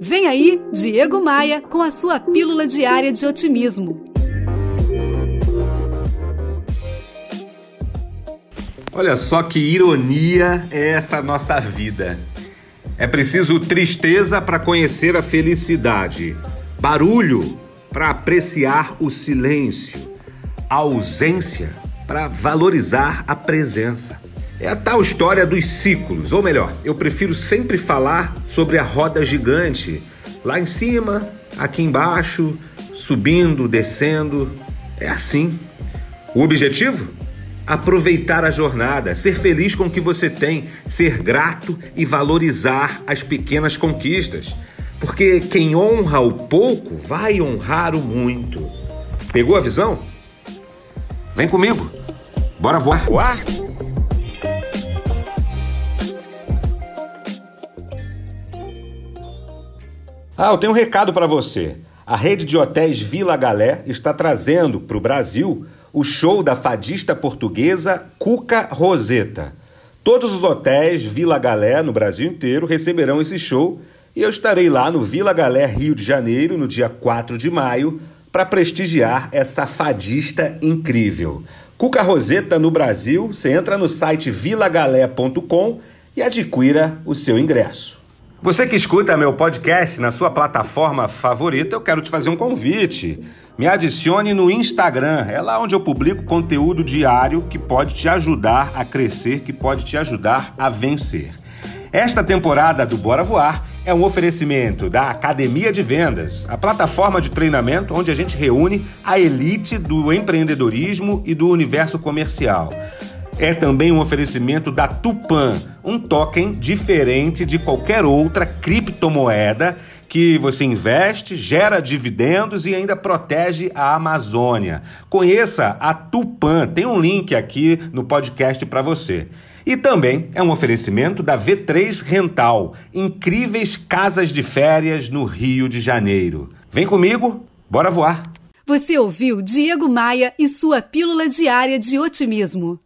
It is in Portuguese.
Vem aí, Diego Maia, com a sua pílula diária de otimismo. Olha só que ironia é essa nossa vida. É preciso tristeza para conhecer a felicidade, barulho para apreciar o silêncio, ausência para valorizar a presença. É a tal história dos ciclos, ou melhor, eu prefiro sempre falar sobre a roda gigante, lá em cima, aqui embaixo, subindo, descendo. É assim. O objetivo? Aproveitar a jornada, ser feliz com o que você tem, ser grato e valorizar as pequenas conquistas. Porque quem honra o pouco vai honrar o muito. Pegou a visão? Vem comigo. Bora voar. Voar? Ah, eu tenho um recado para você. A rede de hotéis Vila Galé está trazendo para o Brasil o show da fadista portuguesa Cuca Roseta. Todos os hotéis Vila Galé no Brasil inteiro receberão esse show e eu estarei lá no Vila Galé, Rio de Janeiro, no dia 4 de maio, para prestigiar essa fadista incrível. Cuca Roseta no Brasil, você entra no site vilagalé.com e adquira o seu ingresso. Você que escuta meu podcast na sua plataforma favorita, eu quero te fazer um convite. Me adicione no Instagram, é lá onde eu publico conteúdo diário que pode te ajudar a crescer, que pode te ajudar a vencer. Esta temporada do Bora Voar é um oferecimento da Academia de Vendas, a plataforma de treinamento onde a gente reúne a elite do empreendedorismo e do universo comercial. É também um oferecimento da Tupan, um token diferente de qualquer outra criptomoeda que você investe, gera dividendos e ainda protege a Amazônia. Conheça a Tupan, tem um link aqui no podcast para você. E também é um oferecimento da V3 Rental, incríveis casas de férias no Rio de Janeiro. Vem comigo, bora voar! Você ouviu Diego Maia e sua pílula diária de otimismo.